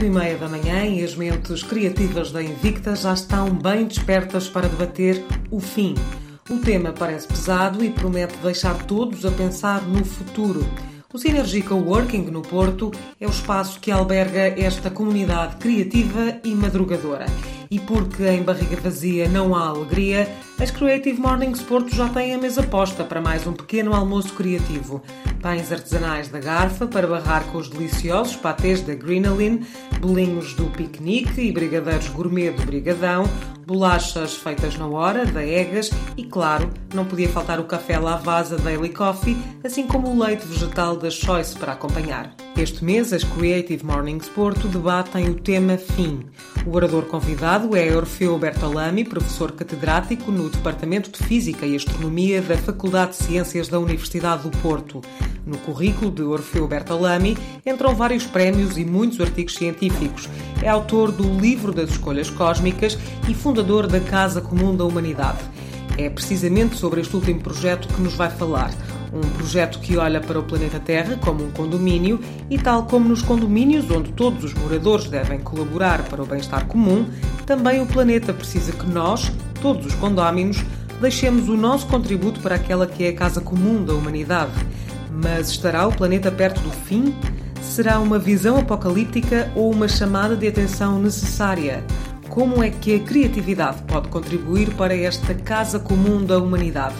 Oito e meia da manhã e as mentes criativas da Invicta já estão bem despertas para debater o fim. O tema parece pesado e promete deixar todos a pensar no futuro. O Synergy Coworking no Porto é o espaço que alberga esta comunidade criativa e madrugadora. E porque em barriga vazia não há alegria, as Creative Mornings Porto já têm a mesa posta para mais um pequeno almoço criativo. Pães artesanais da garfa para barrar com os deliciosos patês da Greenalin, bolinhos do piquenique e brigadeiros gourmet do Brigadão, bolachas feitas na hora, da Egas e, claro, não podia faltar o café Lavazza Daily Coffee, assim como o leite vegetal da Choice para acompanhar. Este mês, as Creative Mornings Porto debatem o tema fim. O orador convidado é Orfeu Bertolami, professor catedrático no Departamento de Física e Astronomia da Faculdade de Ciências da Universidade do Porto. No currículo de Orfeu Bertolami entram vários prémios e muitos artigos científicos. É autor do Livro das Escolhas Cósmicas e fundador da Casa Comum da Humanidade. É precisamente sobre este último projeto que nos vai falar. Um projeto que olha para o planeta Terra como um condomínio e, tal como nos condomínios onde todos os moradores devem colaborar para o bem-estar comum, também o planeta precisa que nós, todos os condóminos, deixemos o nosso contributo para aquela que é a casa comum da humanidade. Mas estará o planeta perto do fim? Será uma visão apocalíptica ou uma chamada de atenção necessária? Como é que a criatividade pode contribuir para esta casa comum da humanidade?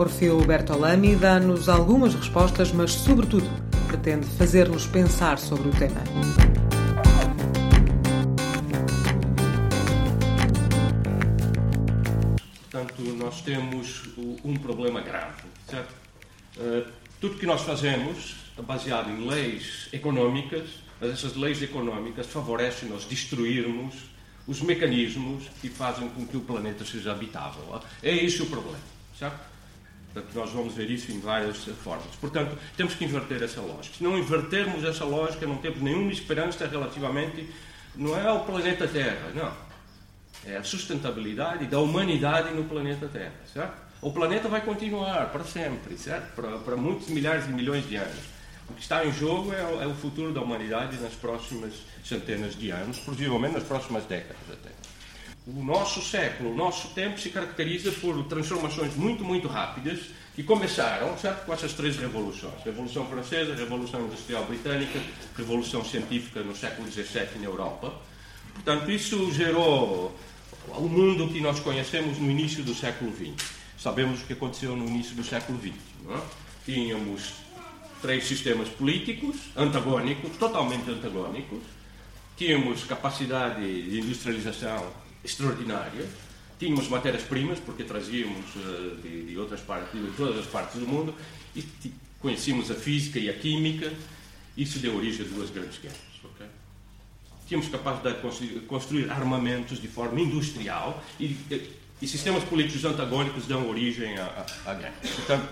Orfeu Bertolami dá-nos algumas respostas, mas, sobretudo, pretende fazer-nos pensar sobre o tema. Portanto, nós temos um problema grave, certo? Uh, tudo que nós fazemos baseado em leis económicas, mas essas leis económicas favorecem-nos destruirmos os mecanismos que fazem com que o planeta seja habitável. É esse o problema, certo? Portanto, nós vamos ver isso em várias formas. Portanto, temos que inverter essa lógica. Se não invertermos essa lógica, não temos nenhuma esperança relativamente. Não é ao planeta Terra, não. É a sustentabilidade da humanidade no planeta Terra, certo? O planeta vai continuar para sempre, certo? Para, para muitos milhares de milhões de anos. O que está em jogo é o, é o futuro da humanidade nas próximas centenas de anos, possivelmente nas próximas décadas até. O nosso século, o nosso tempo se caracteriza por transformações muito, muito rápidas que começaram certo, com essas três revoluções. Revolução Francesa, Revolução Industrial Britânica, Revolução Científica no século XVII na Europa. Portanto, isso gerou o mundo que nós conhecemos no início do século XX. Sabemos o que aconteceu no início do século XX. É? Tínhamos três sistemas políticos antagônicos, totalmente antagônicos. Tínhamos capacidade de industrialização extraordinária. Tínhamos matérias-primas, porque trazíamos uh, de, de, outras partes, de todas as partes do mundo, e conhecíamos a física e a química. Isso deu origem a duas grandes guerras. Okay? Tínhamos capacidade de construir armamentos de forma industrial e, e sistemas políticos antagônicos dão origem à, à, à guerra. Portanto,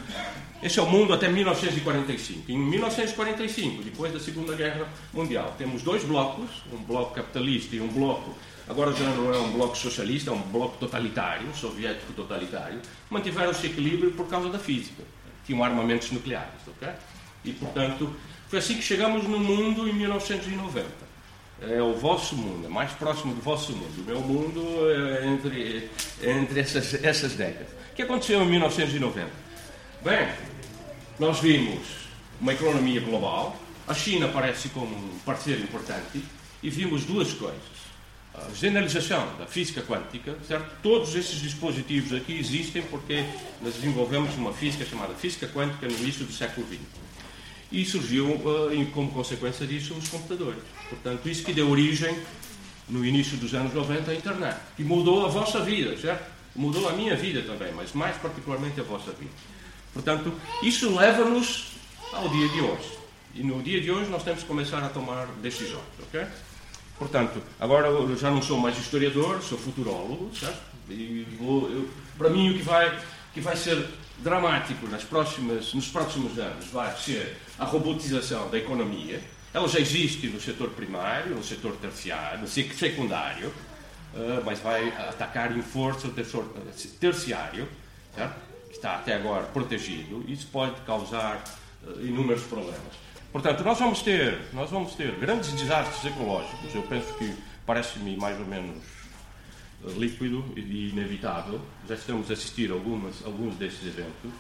esse é o mundo até 1945. Em 1945, depois da Segunda Guerra Mundial, temos dois blocos, um bloco capitalista e um bloco agora já não é um bloco socialista, é um bloco totalitário, soviético totalitário, mantiveram esse equilíbrio por causa da física. Tinham armamentos nucleares, ok? E, portanto, foi assim que chegamos no mundo em 1990. É o vosso mundo, é mais próximo do vosso mundo. O meu mundo é entre, entre essas, essas décadas. O que aconteceu em 1990? Bem, nós vimos uma economia global, a China aparece como um parceiro importante, e vimos duas coisas a generalização da física quântica, certo? Todos esses dispositivos aqui existem porque nós desenvolvemos uma física chamada física quântica no início do século XX. E surgiu, uh, como consequência disso, os computadores. Portanto, isso que deu origem, no início dos anos 90, à internet. Que mudou a vossa vida, certo? Mudou a minha vida também, mas mais particularmente a vossa vida. Portanto, isso leva-nos ao dia de hoje. E no dia de hoje nós temos que começar a tomar decisões, ok? Portanto, agora eu já não sou mais historiador, sou futurólogo, certo? E vou, eu, para mim o que vai, que vai ser dramático nas próximas, nos próximos anos vai ser a robotização da economia. Ela já existe no setor primário, no setor terciário, no secundário, uh, mas vai atacar em força o terciário, certo? que está até agora protegido. Isso pode causar uh, inúmeros problemas. Portanto, nós vamos ter, nós vamos ter grandes desastres ecológicos. Eu penso que parece-me mais ou menos eh, líquido e inevitável. Já estamos a assistir a algumas, alguns desses eventos.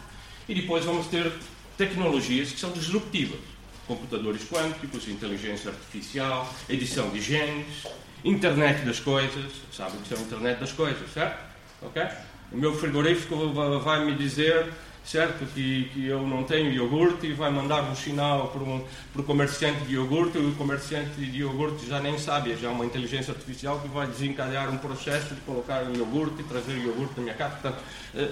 E depois vamos ter tecnologias que são disruptivas. Computadores quânticos, inteligência artificial, edição de genes, internet das coisas. Sabem que são internet das coisas, certo? O meu frigorífico vai me dizer certo? Que, que eu não tenho iogurte e vai mandar um sinal para, um, para o comerciante de iogurte e o comerciante de iogurte já nem sabe, já é uma inteligência artificial que vai desencadear um processo de colocar um iogurte e trazer o iogurte na minha casa. Portanto, eh,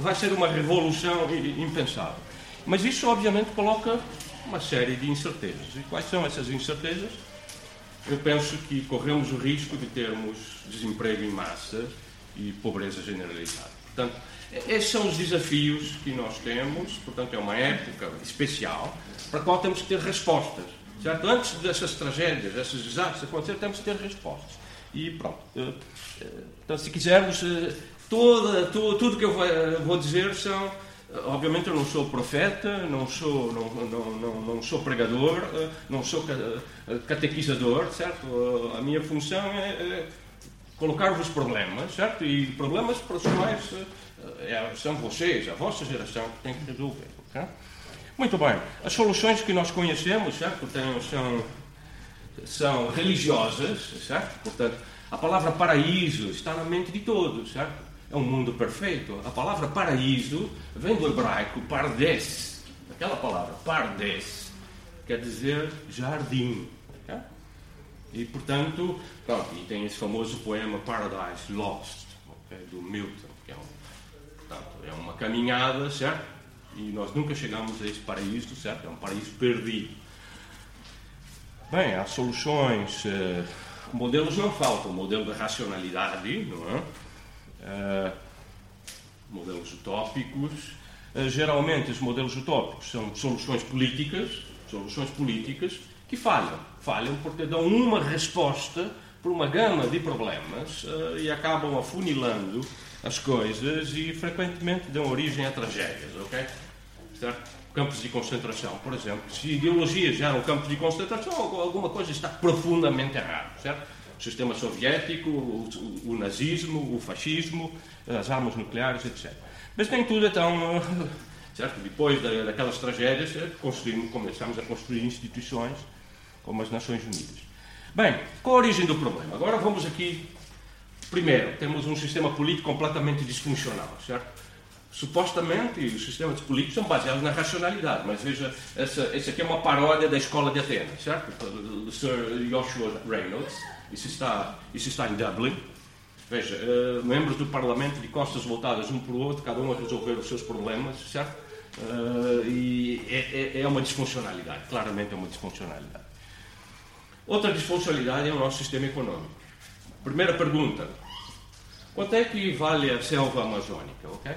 vai ser uma revolução impensável. Mas isso, obviamente, coloca uma série de incertezas. E quais são essas incertezas? Eu penso que corremos o risco de termos desemprego em massa e pobreza generalizada. Portanto, esses são os desafios que nós temos, portanto, é uma época especial para a qual temos que ter respostas. Certo? Antes dessas tragédias, desses desastres acontecer, temos que ter respostas. E pronto. Eh, eh, então, se quisermos, eh, toda, tudo, tudo que eu vou dizer são. Obviamente eu não sou profeta, não sou, não, não, não, não sou pregador, não sou catequizador, certo? A minha função é, é colocar-vos problemas, certo? E problemas para os quais é, são vocês, a vossa geração, que tem que resolver. Okay? Muito bem. As soluções que nós conhecemos, certo? Tem, são, são religiosas, certo? Portanto, a palavra paraíso está na mente de todos, certo? É um mundo perfeito. A palavra paraíso vem do hebraico pardes. Aquela palavra, pardes, quer dizer jardim. E, portanto, pronto, e tem esse famoso poema Paradise Lost, okay? do Milton, que é um Portanto, é uma caminhada, certo? E nós nunca chegamos a esse paraíso, certo? É um paraíso perdido. Bem, há soluções. Eh, modelos não faltam. O modelo da racionalidade, não é? Eh, modelos utópicos. Eh, geralmente, os modelos utópicos são soluções políticas, soluções políticas que falham. Falham porque dão uma resposta para uma gama de problemas e acabam afunilando as coisas e frequentemente dão origem a tragédias, ok? Certo? Campos de concentração, por exemplo. Se ideologias geram campos de concentração, alguma coisa está profundamente errada, certo? O sistema soviético, o, o, o nazismo, o fascismo, as armas nucleares, etc. Mas nem tudo é tão. Certo? Depois daquelas tragédias, eh, começamos a construir instituições como as Nações Unidas. Bem, qual a origem do problema? Agora vamos aqui Primeiro, temos um sistema político completamente disfuncional, certo? Supostamente, os sistemas políticos são baseados na racionalidade, mas veja, essa, essa aqui é uma paródia da escola de Atenas, certo? Do Sir Joshua Reynolds. Isso está, isso está em Dublin. Veja, uh, membros do Parlamento de costas voltadas um para o outro, cada um a resolver os seus problemas, certo? Uh, e é, é, é uma disfuncionalidade, claramente é uma disfuncionalidade. Outra disfuncionalidade é o nosso sistema econômico. Primeira pergunta: quanto é que vale a selva amazônica, ok?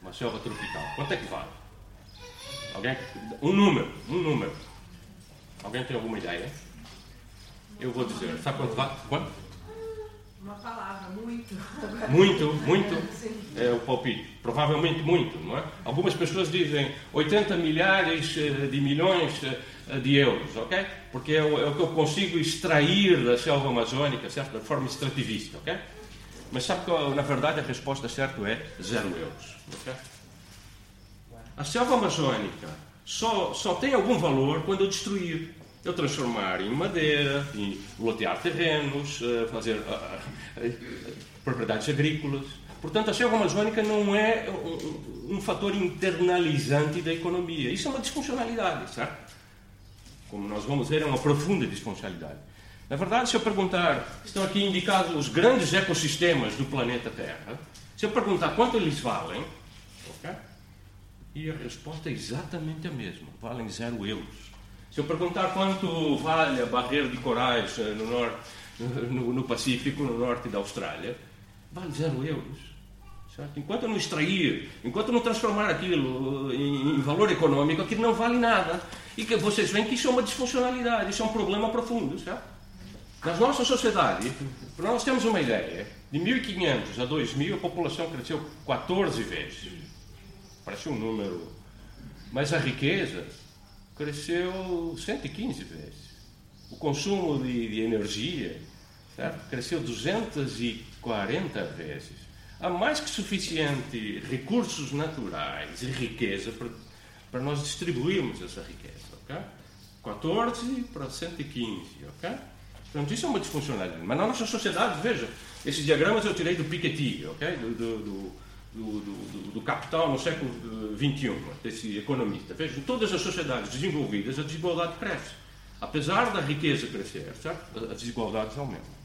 Uma selva tropical. Quanto é que vale? Alguém? Um número, um número. Alguém tem alguma ideia? Eu vou dizer. Sabe quanto vale? Quanto? Uma palavra, muito. Muito, muito. É o palpite. Provavelmente muito, não é? Algumas pessoas dizem 80 milhares eh, de milhões eh, de euros, ok? Porque é o, é o, que eu consigo extrair da selva amazônica, certo? De forma extrativista, ok? Mas sabe que, na verdade, a resposta certa é zero euros, ok? A selva amazônica só, só tem algum valor quando eu destruir eu transformar em madeira, em lotear terrenos, eh, fazer uh, uh, propriedades agrícolas. Portanto, a selva amazônica não é um, um, fator internalizante da economia. Isso é uma disfuncionalidade, certo? Como nós vamos ver, é uma profunda disfuncionalidade. Na verdade, se eu perguntar, estão aqui indicados os grandes ecossistemas do planeta Terra, se eu perguntar quanto eles valem, okay? e a resposta é exatamente a mesma, valem zero euros. Se eu perguntar quanto vale a barreira de corais eh, no, norte, no, no Pacífico, no norte da Austrália, vale zero euros. Certo? Enquanto eu não extrair, enquanto eu não transformar aquilo em, em, valor econômico, aquilo não vale nada. E que vocês veem que isso é uma disfuncionalidade, isso é um problema profundo. Certo? Nas nossas sociedades, para nós temos uma ideia, de 1500 a 2000 a população cresceu 14 vezes. Parece um número. Mas a riqueza cresceu 115 vezes. O consumo de, de energia certo? cresceu 240 vezes. Há mais que suficiente recursos naturais e riqueza para, para nós distribuirmos essa riqueza. Okay? 14 para 115. Okay? Portanto, isso é uma disfuncionalidade. Mas na nossa sociedade, veja, esses diagramas eu tirei do Piketty, okay? do, do, do, do, do Capital no século XXI, eh, desse economista. Veja, em todas as sociedades desenvolvidas, a desigualdade cresce. Apesar da riqueza crescer, certo? as desigualdades aumentam.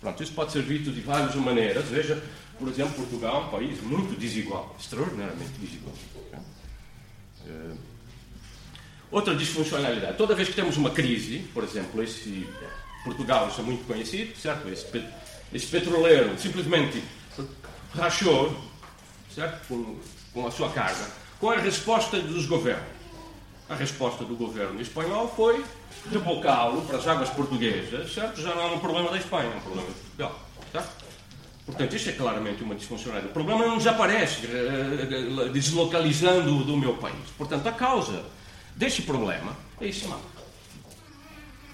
Pronto, isso pode ser visto de várias maneiras. Veja, por exemplo, Portugal é um país muito desigual, extraordinariamente desigual. Eh, outra disfuncionalidade. Toda vez que temos uma crise, por exemplo, esse Portugal, isso é muito conhecido, certo? Esse, esse petroleiro simplesmente rachou, certo? Com, com a sua carga. Qual é a resposta dos governos? A resposta do governo espanhol foi rebocá-lo para as águas portuguesas, certo? Já não é um problema da Espanha, é um problema de Portugal, certo? Portanto, isto é claramente uma disfuncionalidade. O problema não desaparece uh, deslocalizando do meu país. Portanto, a causa deste problema é esse mapa,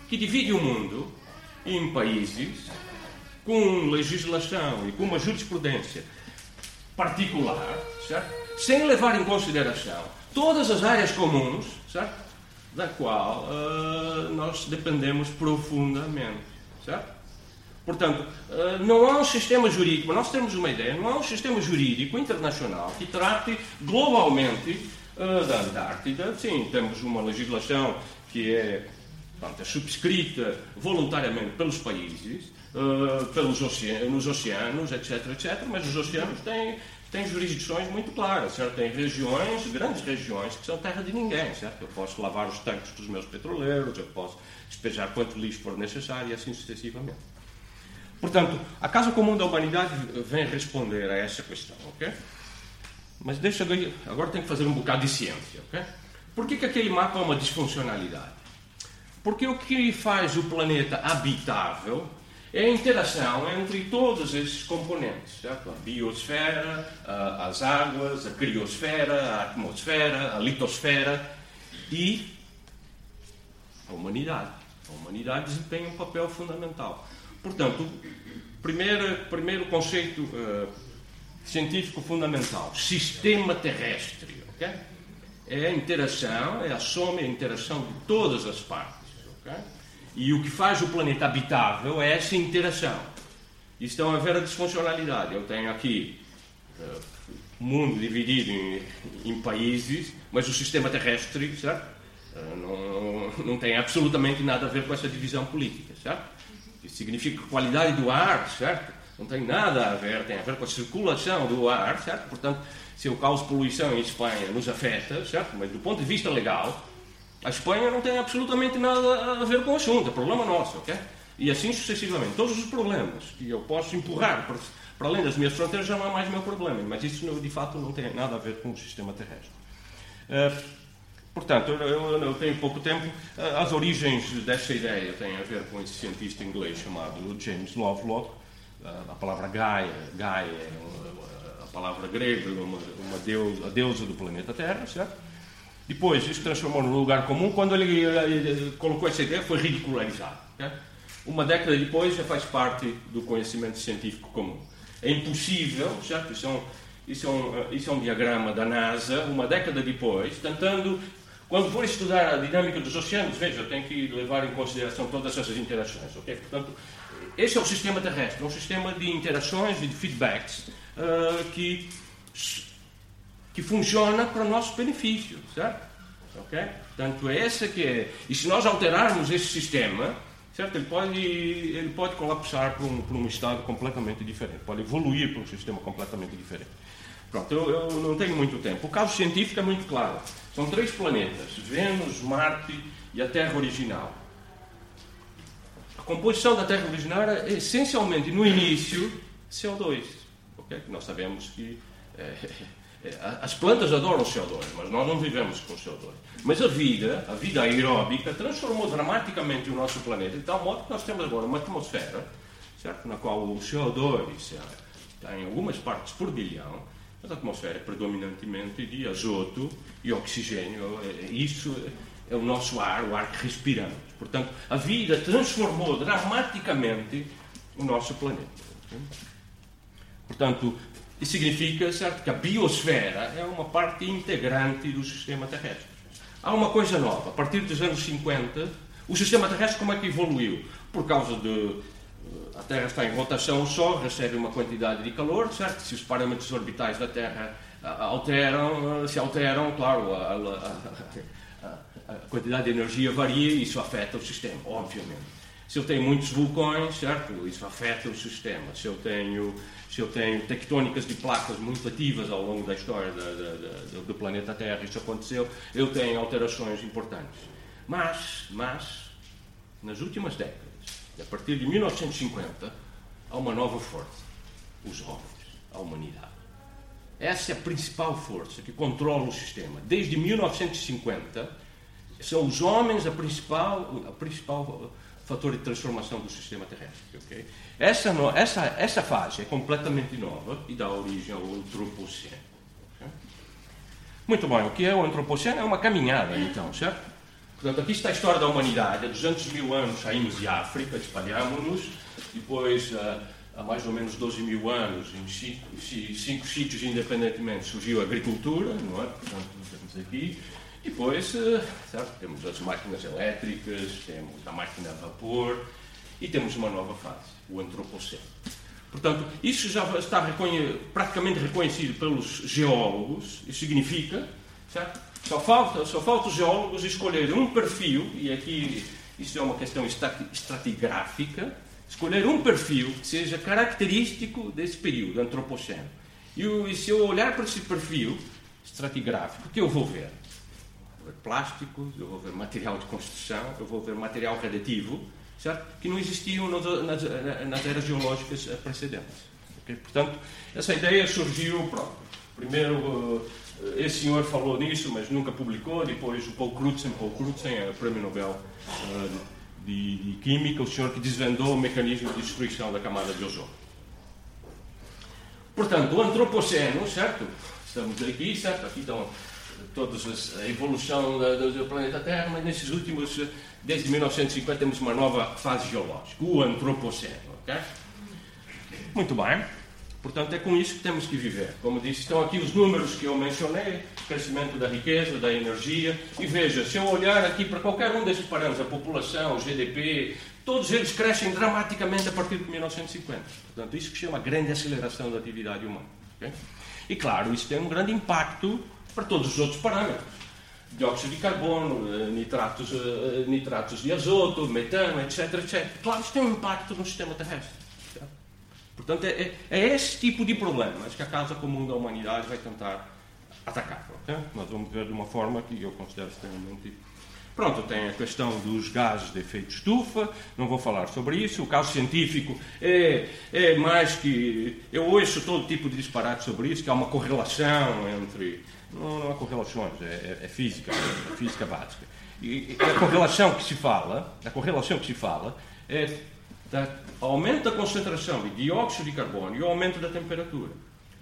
que divide o mundo em países com legislação e com uma jurisprudência particular, certo? sem levar em consideração todas as áreas comuns, certo? da qual uh, nós dependemos profundamente. Certo? Portanto, uh, não há um sistema jurídico, nós temos uma ideia, não há um sistema jurídico internacional que trate globalmente uh, da Antártida. Sim, temos uma legislação que é, é subscrita voluntariamente pelos países, pelos oceanos, nos oceanos, etc, etc, mas os oceanos têm tem jurisdições muito claras, certo? Tem regiões, grandes regiões, que são terra de ninguém, certo? Eu posso lavar os tanques dos meus petroleiros, eu posso despejar quanto lixo for necessário e assim sucessivamente. Portanto, a Casa Comum da Humanidade vem responder a essa questão, ok? Mas deixa eu, agora tem que fazer um bocado de ciência, ok? Por que, que aquele mapa é uma disfuncionalidade? Porque o que faz o planeta habitável é a interação entre todos esses componentes, certo? a biosfera, as águas, a criosfera, a atmosfera, a litosfera e a humanidade. A humanidade desempenha um papel fundamental. Portanto, primeiro, primeiro conceito uh, científico fundamental, sistema terrestre. Okay? É a interação, é a soma e a interação de todas as partes. Okay? E o que faz o planeta habitável é essa interação. Estão a ver a disfuncionalidade. Eu tenho aqui uh, o mundo dividido em, em, países, mas o sistema terrestre certo? Uh, não, não tem absolutamente nada a ver com essa divisão política. Certo? Isso significa que a qualidade do ar certo? não tem nada a ver, tem a ver com a circulação do ar. Certo? Portanto, se eu causo poluição em Espanha, nos afeta, certo? mas do ponto de vista legal, a Espanha não tem absolutamente nada a ver com o assunto, é problema nosso, ok? E assim sucessivamente. Todos os problemas que eu posso empurrar para, para além das minhas fronteiras já não é mais meu problema, mas isso de fato não tem nada a ver com o sistema terrestre. Uh, portanto, eu, eu, tenho pouco tempo. Uh, as origens dessa ideia têm a ver com esse cientista inglês chamado James Lovelock. Uh, a palavra Gaia, Gaia é a palavra grega, uma, uma deusa, a deusa do planeta Terra, certo? Depois, isso transformou num lugar comum. Quando ele, ele colocou essa ideia, foi ridicularizado. Okay? Uma década depois, já faz parte do conhecimento científico comum. É impossível, certo? Isso é, um, isso, é um, isso é um diagrama da NASA, uma década depois, tentando quando for estudar a dinâmica dos oceanos, veja, tem que levar em consideração todas essas interações. Okay? Portanto, esse é o sistema terrestre, é um sistema de interações e de feedbacks uh, que que funciona para o nosso benefício, certo? Ok? Portanto, é essa que é. E se nós alterarmos esse sistema, certo? Ele pode, ele pode colapsar para um, para um estado completamente diferente, pode evoluir para um sistema completamente diferente. Pronto, eu, eu não tenho muito tempo. O caso científico é muito claro. São três planetas: Vênus, Marte e a Terra original. A composição da Terra original é essencialmente, no início, CO2. Okay? Nós sabemos que. É, as plantas adoram CO2, mas nós não vivemos com CO2. Mas a vida, a vida aeróbica, transformou dramaticamente o nosso planeta, de tal modo que nós temos agora uma atmosfera, certo? na qual o CO2 está em algumas partes por bilhão, mas a atmosfera é predominantemente de azoto e oxigênio. É, isso é o nosso ar, o ar que respiramos. Portanto, a vida transformou dramaticamente o nosso planeta. Portanto, isso significa certo, que a biosfera é uma parte integrante do sistema terrestre. Há uma coisa nova. A partir dos anos 50, o sistema terrestre como é que evoluiu? Por causa de eh, a Terra está em rotação, o Sol recebe uma quantidade de calor, certo? Se os parâmetros orbitais da Terra eh, alteram, eh, se alteram, claro, a, a, a, a quantidade de energia varia e isso afeta o sistema, obviamente. Se eu tenho muitos vulcões, certo? Isso afeta o sistema. Se eu tenho, se eu tenho tectônicas de placas muito ativas ao longo da história da, da, da, do planeta Terra, isso aconteceu, eu tenho alterações importantes. Mas, mas, nas últimas décadas, a partir de 1950, há uma nova força: os homens, a humanidade. Essa é a principal força que controla o sistema. Desde 1950, são os homens a principal, a principal fator de transformação do sistema terrestre. Okay? Essa, no, essa, essa fase é completamente nova e dá origem ao antropoceno. Okay? Muito bem, o que é o antropoceno? É uma caminhada, então, certo? Portanto, aqui está a história da humanidade. Há 200 mil anos saímos de África, espalhámos-nos, depois, há mais ou menos 12 mil anos, em cinco, cinco sítios independentemente, surgiu a agricultura, não é? Portanto, estamos aqui. Depois, eh, certo? temos as máquinas elétricas, temos a máquina a vapor e temos uma nova fase, o antropoceno. Portanto, isso já está reconhe praticamente reconhecido pelos geólogos, isso significa, certo? Só falta, só falta os geólogos escolherem um perfil, e aqui isso é uma questão estratigráfica, escolher um perfil que seja característico desse período antropoceno. E, e se eu olhar para esse perfil estratigráfico, o que eu vou ver? Ver plásticos, eu vou ver material de construção, eu vou ver material radioativo, certo? que não existiam nas, nas eras geológicas precedentes. Okay? Portanto, essa ideia surgiu, pronto, primeiro eh, esse senhor falou nisso, mas nunca publicou, depois o Paul Crutzen, Paul Crutzen é o prêmio Nobel uh, de, de, Química, o senhor que desvendou o mecanismo de destruição da camada de ozono. Portanto, o antropoceno, certo? Estamos aqui, certo? Aqui estão toda a evolução do planeta Terra, mas nesses últimos, desde 1950, temos uma nova fase geológica, o antropoceno. Okay? Muito bem. Portanto, é com isso que temos que viver. Como disse, estão aqui os números que eu mencionei, crescimento da riqueza, da energia. E veja, se eu olhar aqui para qualquer um desses parâmetros, a população, o GDP, todos eles crescem dramaticamente a partir de 1950. Portanto, isso que chama grande aceleração da atividade humana. Okay? E claro, isso tem um grande impacto para todos os outros parâmetros. Dióxido de carbono, eh, nitratos, eh, nitratos de azoto, metano, etc, etc. Claro, isso tem um impacto no sistema terrestre. Portanto, é, é, é, esse tipo de problemas que a Casa Comum da Humanidade vai tentar atacar. Okay? Nós vamos ver de uma forma que eu considero extremamente Pronto, tem a questão dos gases de efeito estufa, não vou falar sobre isso. O caso científico é, é mais que. Eu ouço todo tipo de disparate sobre isso, que há uma correlação entre não, não há correlações, é, é, é física, é física básica. E, a correlação que se fala, a correlação que se fala é da aumento da concentração de dióxido de carbono e o aumento da temperatura.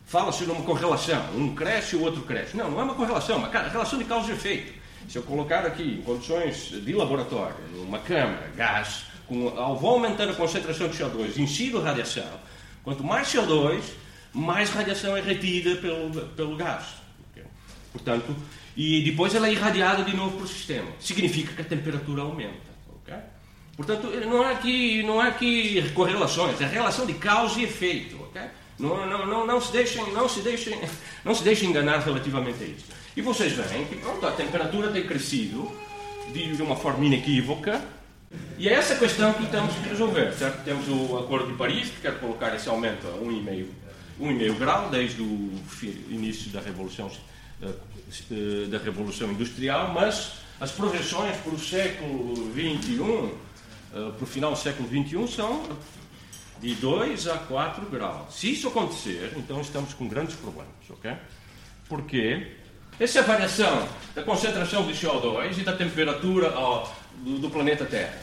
Fala-se numa correlação, um cresce e o outro cresce. Não, não é uma correlação, é uma relação de causa e efeito. Se eu colocar aqui, em condições de laboratório, numa câmara, gás, com, ao vou aumentando a concentração de CO2, incide radiação, quanto mais CO2, mais radiação é retida pelo, pelo gás. Portanto, e depois ela é irradiada de novo para o sistema. Significa que a temperatura aumenta. Okay? Portanto, não há aqui, não há aqui correlações, é relação de causa e efeito. Okay? Não, não, não, não, se deixem, não, se deixem, não se deixem enganar relativamente a isso. E vocês veem que pronto, a temperatura tem crescido de, uma forma inequívoca. E é essa questão que temos que resolver. Certo? Temos o Acordo de Paris, que quer colocar esse aumento a 1,5 1,5 grau, desde o início da Revolução eh, da Revolução Industrial, mas as projeções para o século XXI, eh, para o final do século XXI, são de 2 a 4 graus. Se isso acontecer, então estamos com grandes problemas, ok? Porque essa é a variação da concentração de CO2 e da temperatura do, do planeta Terra.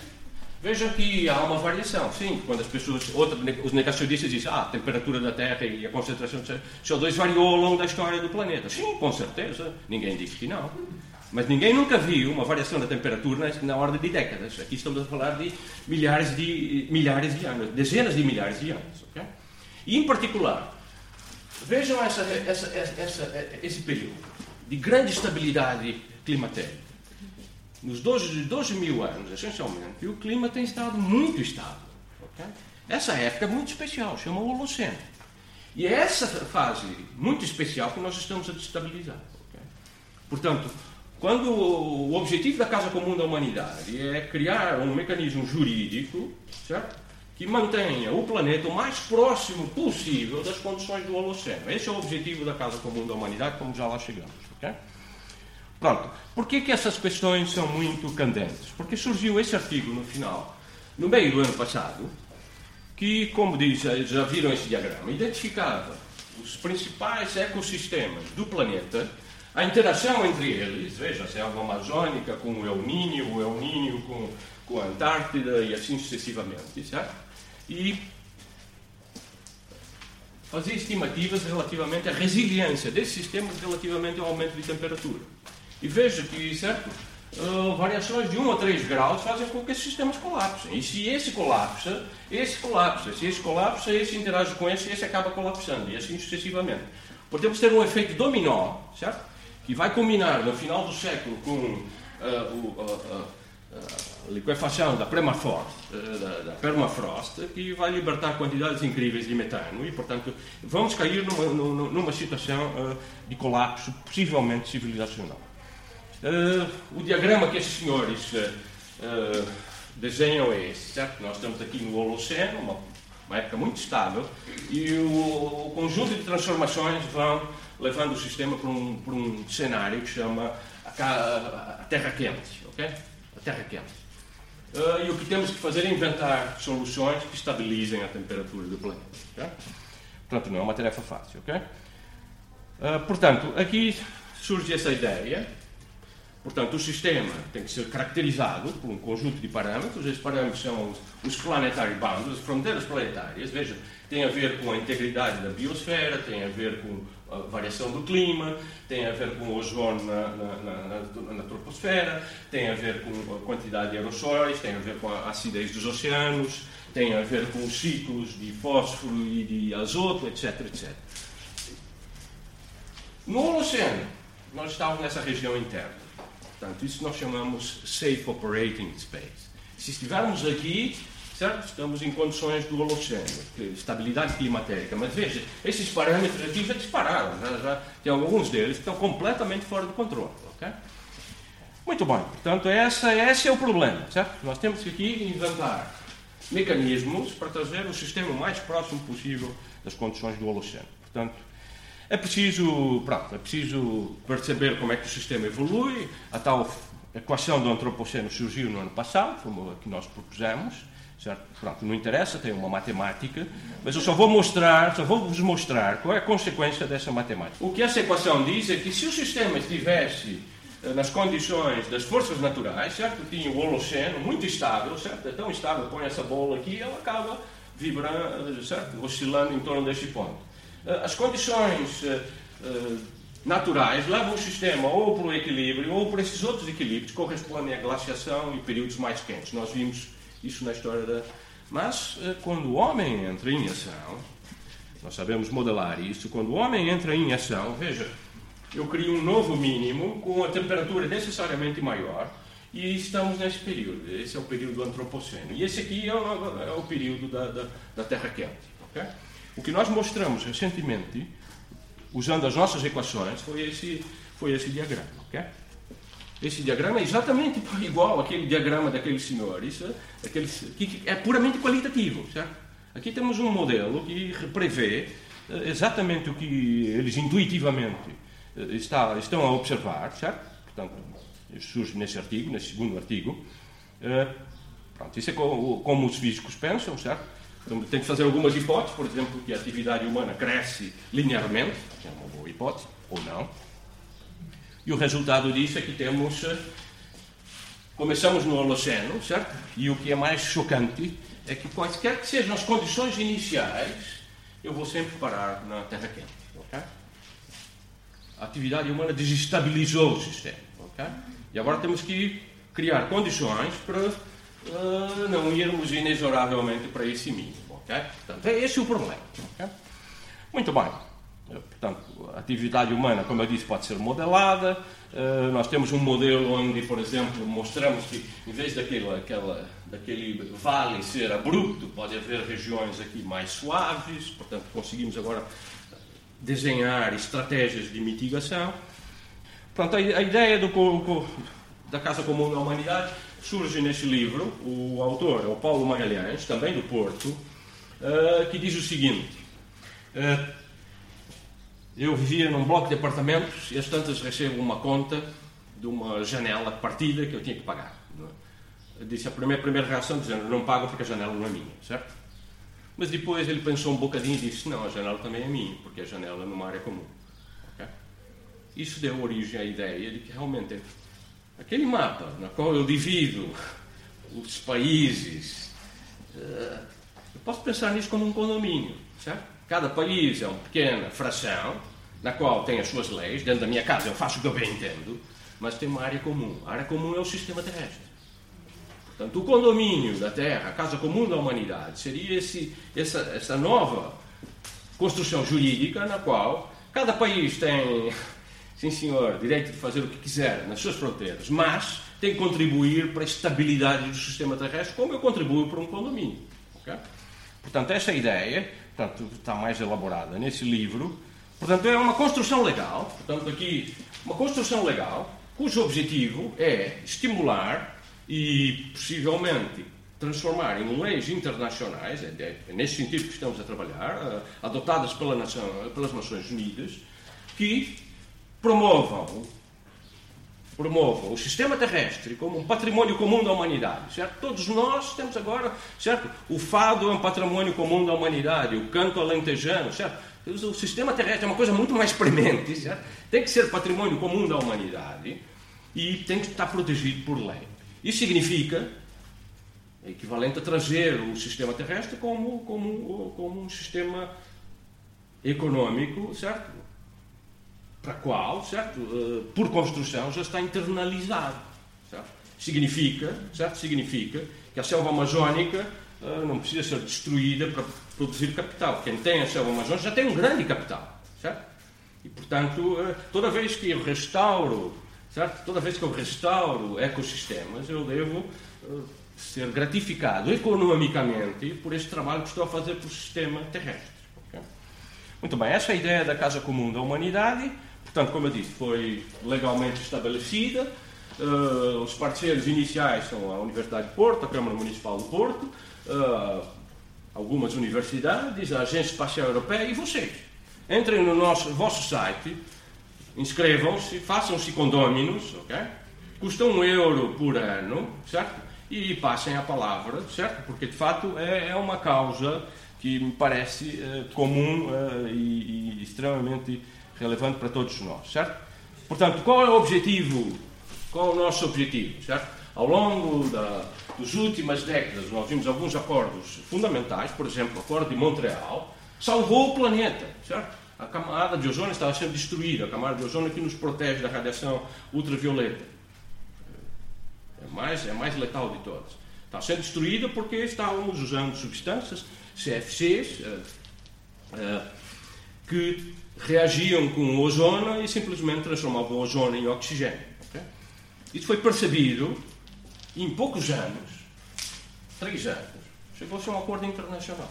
Vejam que há uma variação, sim, quando as pessoas, outra, os negacionistas dizem ah, a temperatura da Terra e a concentração de CO2 variou ao longo da história do planeta. Sim, com certeza, ninguém diz que não. Mas ninguém nunca viu uma variação da temperatura na ordem de décadas. Aqui estamos a falar de milhares de, milhares de anos, dezenas de milhares de anos. Okay? E, em particular, vejam essa, essa, essa, esse período de grande estabilidade climatérica. Nos 12, 12 mil anos, essencialmente, o clima tem estado muito estável. Okay? Essa época é muito especial, chama Holoceno. E é essa fase muito especial que nós estamos a destabilizar. Okay? Portanto, quando o objetivo da Casa Comum da Humanidade é criar um mecanismo jurídico certo? que mantenha o planeta o mais próximo possível das condições do Holoceno. Esse é o objetivo da Casa Comum da Humanidade, como já lá chegamos. Okay? Pronto. Por que, essas questões são muito candentes? Porque surgiu esse artigo no final, no meio do ano passado, que, como diz, já viram esse diagrama, identificava os principais ecossistemas do planeta, a interação entre eles, veja, a selva amazônica com o El Niño, o El Niño com, com a Antártida e assim sucessivamente, certo? E fazia estimativas relativamente à resiliência desses sistemas relativamente ao aumento de temperatura. E veja que, certo? Uh, variações de 1 a 3 graus fazem com que esses sistemas colapsem. E se esse colapsa, esse colapsa. Se esse colapsa, esse interage com esse e esse acaba colapsando. E assim sucessivamente. Podemos ter um efeito dominó, certo? Que vai combinar no final do século com uh, o, uh, liquefação da permafrost, da, da, permafrost, que vai libertar quantidades incríveis de metano e, portanto, vamos cair numa, numa, numa situação de colapso, possivelmente civilizacional. O diagrama que estes senhores desenham é esse, certo? Nós estamos aqui no Holoceno, uma, uma época muito estável, e o, o, conjunto de transformações vão levando o sistema para um, para um cenário que chama a, a Terra Quente, ok? Terra Quente. Uh, e o que temos que fazer é inventar soluções que estabilizem a temperatura do planeta. Okay? Portanto, não é uma tarefa fácil, ok? portanto, aqui surge essa ideia Portanto, o sistema tem que ser caracterizado por um conjunto de parâmetros. Esses parâmetros são os, planetary boundaries, as fronteiras planetárias. Veja, tem a ver com a integridade da biosfera, tem a ver com a variação do clima, tem a ver com o ozono na, na, na, na, troposfera, tem a ver com a quantidade de aerossóis, tem a ver com a acidez dos oceanos, tem a ver com os ciclos de fósforo e de azoto, etc, etc. No oceano, nós estávamos nessa região interna. Portanto, isso nós chamamos Safe Operating Space. Se estivermos aqui, certo? estamos em condições do Holoceno, estabilidade climatérica. Mas veja, esses parâmetros aqui já dispararam. Já, já, tem alguns deles que estão completamente fora do controle. Okay? Muito bem. Portanto, essa, esse é o problema. Certo? Nós temos que aqui inventar mecanismos para trazer o sistema o mais próximo possível das condições do Holoceno. Portanto, é preciso, pronto, é preciso perceber como é que o sistema evolui. A tal equação do antropoceno surgiu no ano passado, como a que nós propusemos. Certo? Pronto, não interessa, tem uma matemática, mas eu só vou mostrar, só vou vos mostrar qual é a consequência dessa matemática. O que essa equação diz é que se o sistema estivesse eh, nas condições das forças naturais, certo? Tinha o Holoceno muito estável, certo? É tão estável, põe essa bola aqui e ela acaba vibrando, certo? Oscilando em torno deste ponto. Eh, as condições eh, naturais levam o sistema ou para o equilíbrio ou para esses outros equilíbrios que correspondem à glaciação e períodos mais quentes. Nós vimos isso na história da. Mas quando o homem entra em ação, nós sabemos modelar isso, quando o homem entra em ação, veja, eu crio um novo mínimo com a temperatura necessariamente maior e estamos nesse período. Esse é o período do antropoceno. E esse aqui é o, é o período da, da, da Terra quente. Okay? O que nós mostramos recentemente, usando as nossas equações, foi esse, foi esse diagrama. Okay? Esse diagrama é exatamente igual àquele diagrama daqueles senhores, aqueles, que é puramente qualitativo. Certo? Aqui temos um modelo que prevê eh, exatamente o que eles intuitivamente eh, está, estão a observar, certo? Portanto, surge nesse artigo, nesse segundo artigo. Pronto, isso é como os físicos pensam, certo? Então, tem que fazer algumas hipóteses, por exemplo, que a atividade humana cresce linearmente, que é uma boa hipótese, ou não. E o resultado disso é que temos. Eh, começamos no Holoceno, certo? E o que é mais chocante é que, quaisquer que sejam as condições iniciais, eu vou sempre parar na Terra quente. Okay? A atividade humana desestabilizou o sistema. Okay? E agora temos que criar condições para uh, não irmos inexoravelmente para esse mínimo. Okay? Portanto, é esse o problema. Okay? Muito bem. Portanto, a atividade humana, como eu disse, pode ser modelada. Uh, nós temos um modelo onde, por exemplo, mostramos que, em vez daquele, aquela, daquele vale ser abrupto, pode haver regiões aqui mais suaves. Portanto, conseguimos agora desenhar estratégias de mitigação. Portanto, a, ideia do, da Casa Comum da Humanidade surge neste livro. O autor é o Paulo Magalhães, também do Porto, uh, que diz o seguinte. Eu vivia num bloco de apartamentos e às tantas recebo uma conta de uma janela partida que eu tinha que pagar. É? Disse a primeira, a primeira reação dizendo não pago porque a janela não é minha, certo? Mas depois ele pensou um bocadinho e disse não, a janela também é minha, porque a janela é numa área comum. Okay? Isso deu origem à ideia de que realmente aquele mapa na qual eu divido os países, eh, eu posso pensar nisso como um condomínio, certo? Cada país é uma pequena fração, na qual tem as suas leis. Dentro da minha casa eu faço o que eu bem entendo, mas tem uma área comum. A área comum é o sistema terrestre. Portanto, o condomínio da Terra, a casa comum da humanidade, seria esse, essa, essa nova construção jurídica na qual cada país tem, sim senhor, direito de fazer o que quiser nas suas fronteiras, mas tem que contribuir para a estabilidade do sistema terrestre, como eu contribuo para um condomínio. Okay? Portanto, essa ideia portanto, está mais elaborada nesse livro. Portanto, é uma construção legal, portanto, aqui, uma construção legal, cujo objetivo é estimular e, possivelmente, transformar em leis internacionais, é, é nesse sentido que estamos a trabalhar, uh, adotadas pela nação, pelas Nações Unidas, que promovam promovam o sistema terrestre como um patrimônio comum da humanidade, certo? Todos nós temos agora, certo? O fado é um patrimônio comum da humanidade, o canto alentejano, certo? O sistema terrestre é uma coisa muito mais premente, certo? Tem que ser patrimônio comum da humanidade e tem que estar protegido por lei. Isso significa é equivalente a trazer o sistema terrestre como, como, como um sistema econômico, certo? para qual, certo, uh, por construção, já está internalizado. Certo? Significa, certo? Significa que a selva amazónica uh, não precisa ser destruída para produzir capital. Quem tem a selva amazónica já tem um grande capital. Certo? E, portanto, uh, toda vez que eu restauro, certo? toda vez que eu restauro ecossistemas, eu devo ser gratificado economicamente por este trabalho que estou a fazer para o sistema terrestre. Okay? Muito bem, essa é ideia da Casa Comum da Humanidade. Portanto, como eu disse, foi legalmente estabelecida. Uh, os parceiros iniciais são a Universidade de Porto, a Câmara Municipal de Porto, uh, algumas universidades, a Agência Espacial Europeia e vocês. Entrem no nosso, vosso site, inscrevam-se, façam-se condôminos, ok? Custa um euro por ano, certo? E passem a palavra, certo? Porque de facto é, é uma causa que me parece uh, comum e, e extremamente relevante para todos nós, certo? Portanto, qual é o objetivo? Qual é o nosso objetivo, certo? Ao longo da, das últimas décadas, nós vimos alguns acordos fundamentais, por exemplo, o Acordo de Montreal, salvou o planeta, certo? A camada de ozônio estava sendo destruída, a camada de ozônio que nos protege da radiação ultravioleta. É mais, é mais letal de todas. Está sendo destruída porque estávamos usando substâncias, CFCs, uh, uh, que reagiam com o ozono e simplesmente transformavam o ozono em oxigênio. Isso foi percebido em poucos anos, três anos, chegou-se a um acordo internacional.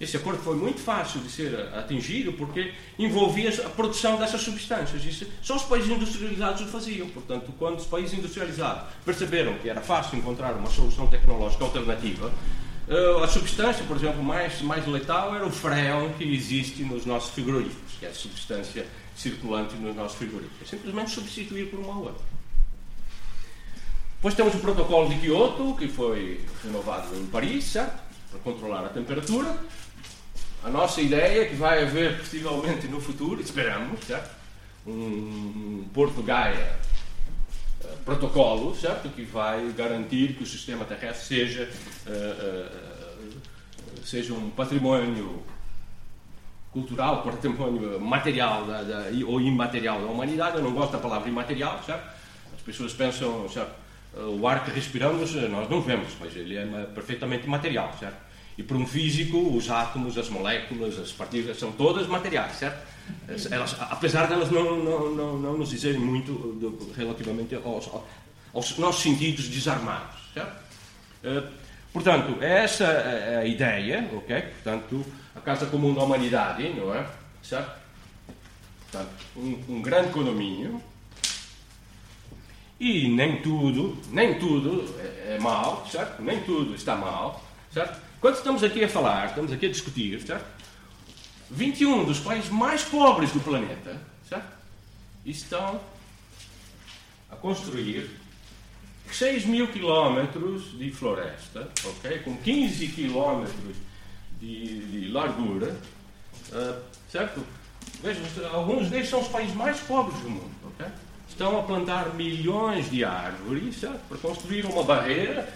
Esse acordo foi muito fácil de ser atingido porque envolvia a produção dessas substâncias. Isso, só os países industrializados o faziam. Portanto, quando os países industrializados perceberam que era fácil encontrar uma solução tecnológica alternativa, Uh, a substância, por exemplo, mais, mais letal era o freon que existe nos nossos frigoríficos, que é a substância circulante nos nossos frigoríficos. É simplesmente substituir por uma outra. Depois temos o protocolo de Kyoto, que foi renovado em Paris, certo? Para controlar a temperatura. A nossa ideia é que vai haver, possivelmente no futuro, esperamos, certo? Um, Porto Gaia protocolo, certo? Que vai garantir que o sistema terrestre seja, uh, uh, seja um patrimônio cultural, patrimônio material da, da, ou imaterial da humanidade. Eu não gosto da palavra imaterial, certo? As pessoas pensam, certo? O ar que respiramos nós não vemos, mas ele é perfeitamente material, certo? E para um físico, os átomos, as moléculas, as partículas são todas materiais, certo? Elas, apesar de elas não, não, não, não nos dizerem muito do, relativamente aos, aos, nossos sentidos desarmados, certo? Portanto, essa é a ideia, ok? Portanto, a Casa Comum da Humanidade, não é? Certo? Portanto, um, um grande condomínio, e nem tudo, nem tudo é, é mal, certo? Nem tudo está mal, certo? Quando estamos aqui a falar, estamos aqui a discutir, certo? 21 dos países mais pobres do planeta, certo? Estão a construir 6 mil quilómetros de floresta, ok? Com 15 quilómetros de, de largura, uh, certo? Vejam, alguns deles são os países mais pobres do mundo, ok? Estão a plantar milhões de árvores, certo? Para construir uma barreira,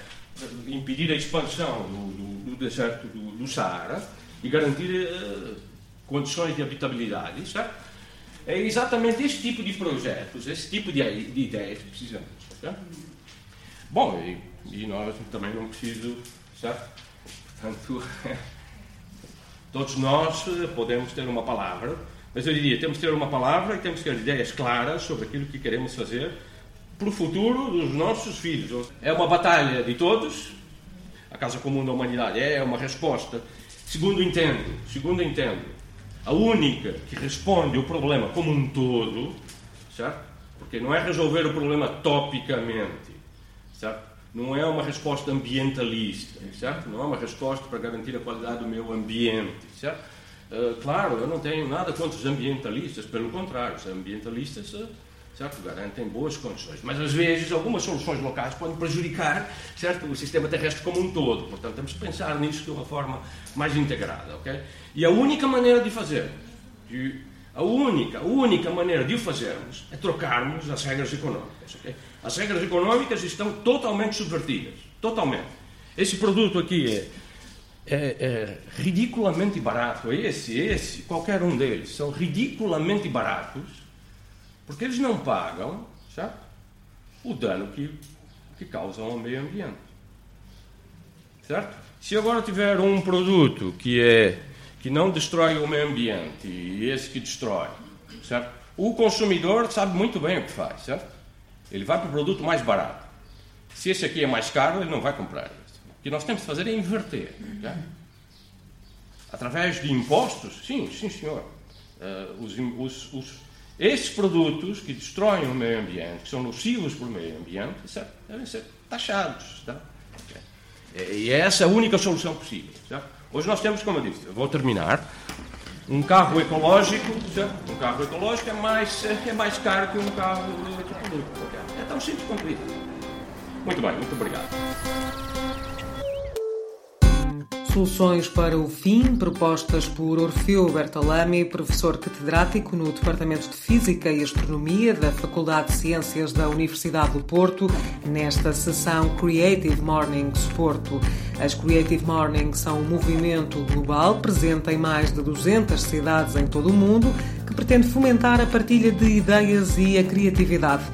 impedir a expansão do, do do deserto do, do Saara e garantir uh, condições de habitabilidade, certo? É exatamente esse tipo de projetos, esse tipo de, de ideias que precisamos. Certo? Bom, e, e, nós também não certo? Portanto, todos nós eh, podemos ter uma palavra, mas eu diria, temos que ter uma palavra e temos que ter ideias claras sobre aquilo que queremos fazer para o futuro dos nossos filhos. É uma batalha de todos, a Casa Comum da Humanidade. É uma resposta. Segundo entendo, segundo entendo, a única que responde o problema como um todo, certo? Porque não é resolver o problema topicamente, certo? Não é uma resposta ambientalista, certo? Não é uma resposta para garantir a qualidade do meu ambiente, certo? Uh, claro, eu não tenho nada contra os ambientalistas, pelo contrário, os ambientalistas uh, certo? Garantem boas condições. Mas às vezes algumas soluções locais podem prejudicar, certo? O sistema terrestre como um todo. Portanto, temos que pensar nisso de uma forma mais integrada, ok? E a única maneira de fazer, de, a única, a única maneira de o fazermos é trocarmos as regras económicas, ok? As regras económicas estão totalmente subvertidas, totalmente. Esse produto aqui é, é, é ridiculamente barato, esse, esse, qualquer um deles, são ridiculamente baratos porque eles não pagam certo? o dano que, que causam ao meio ambiente. Certo? Se agora tiver um produto que, é, que não destrói o meio ambiente e esse que destrói, certo? o consumidor sabe muito bem o que faz. Certo? Ele vai para o produto mais barato. Se esse aqui é mais caro, ele não vai comprar. Que nós temos de fazer é inverter. Através de impostos, sim, sim senhor. Uh, os, os, os produtos que destroem o meio ambiente, que são nocivos para o meio ambiente, certo? devem ser taxados. Tá? E é essa a única solução possível. Certo? Hoje nós temos, como eu disse, vou terminar, um carro ecológico, certo? um carro ecológico é mais, é mais caro que um carro ecológico. É tão simples quanto isso. Muito bem, muito obrigado. Soluções para o fim, propostas por Orfeu Bertolami, professor catedrático no Departamento de Física e Astronomia da Faculdade de Ciências da Universidade do Porto, nesta sessão Creative Mornings Porto. As Creative Mornings são um movimento global presente em mais de 200 cidades em todo o mundo que pretende fomentar a partilha de ideias e a criatividade.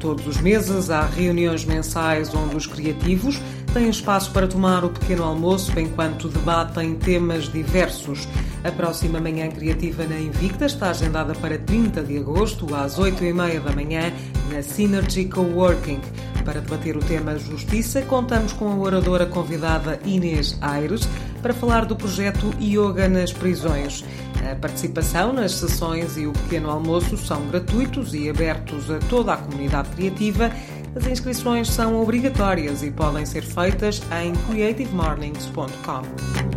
Todos os meses há reuniões mensais onde os criativos têm espaço para tomar o pequeno almoço enquanto debatem temas diversos. A próxima Manhã Criativa na Invicta está agendada para 30 de agosto, às 8h30 da manhã, na Synergy Coworking. Para debater o tema Justiça, contamos com a oradora convidada Inês Aires para falar do projeto Yoga nas Prisões. A participação nas sessões e o pequeno almoço são gratuitos e abertos a toda a comunidade criativa as inscrições são obrigatórias e podem ser feitas em creativemornings.com.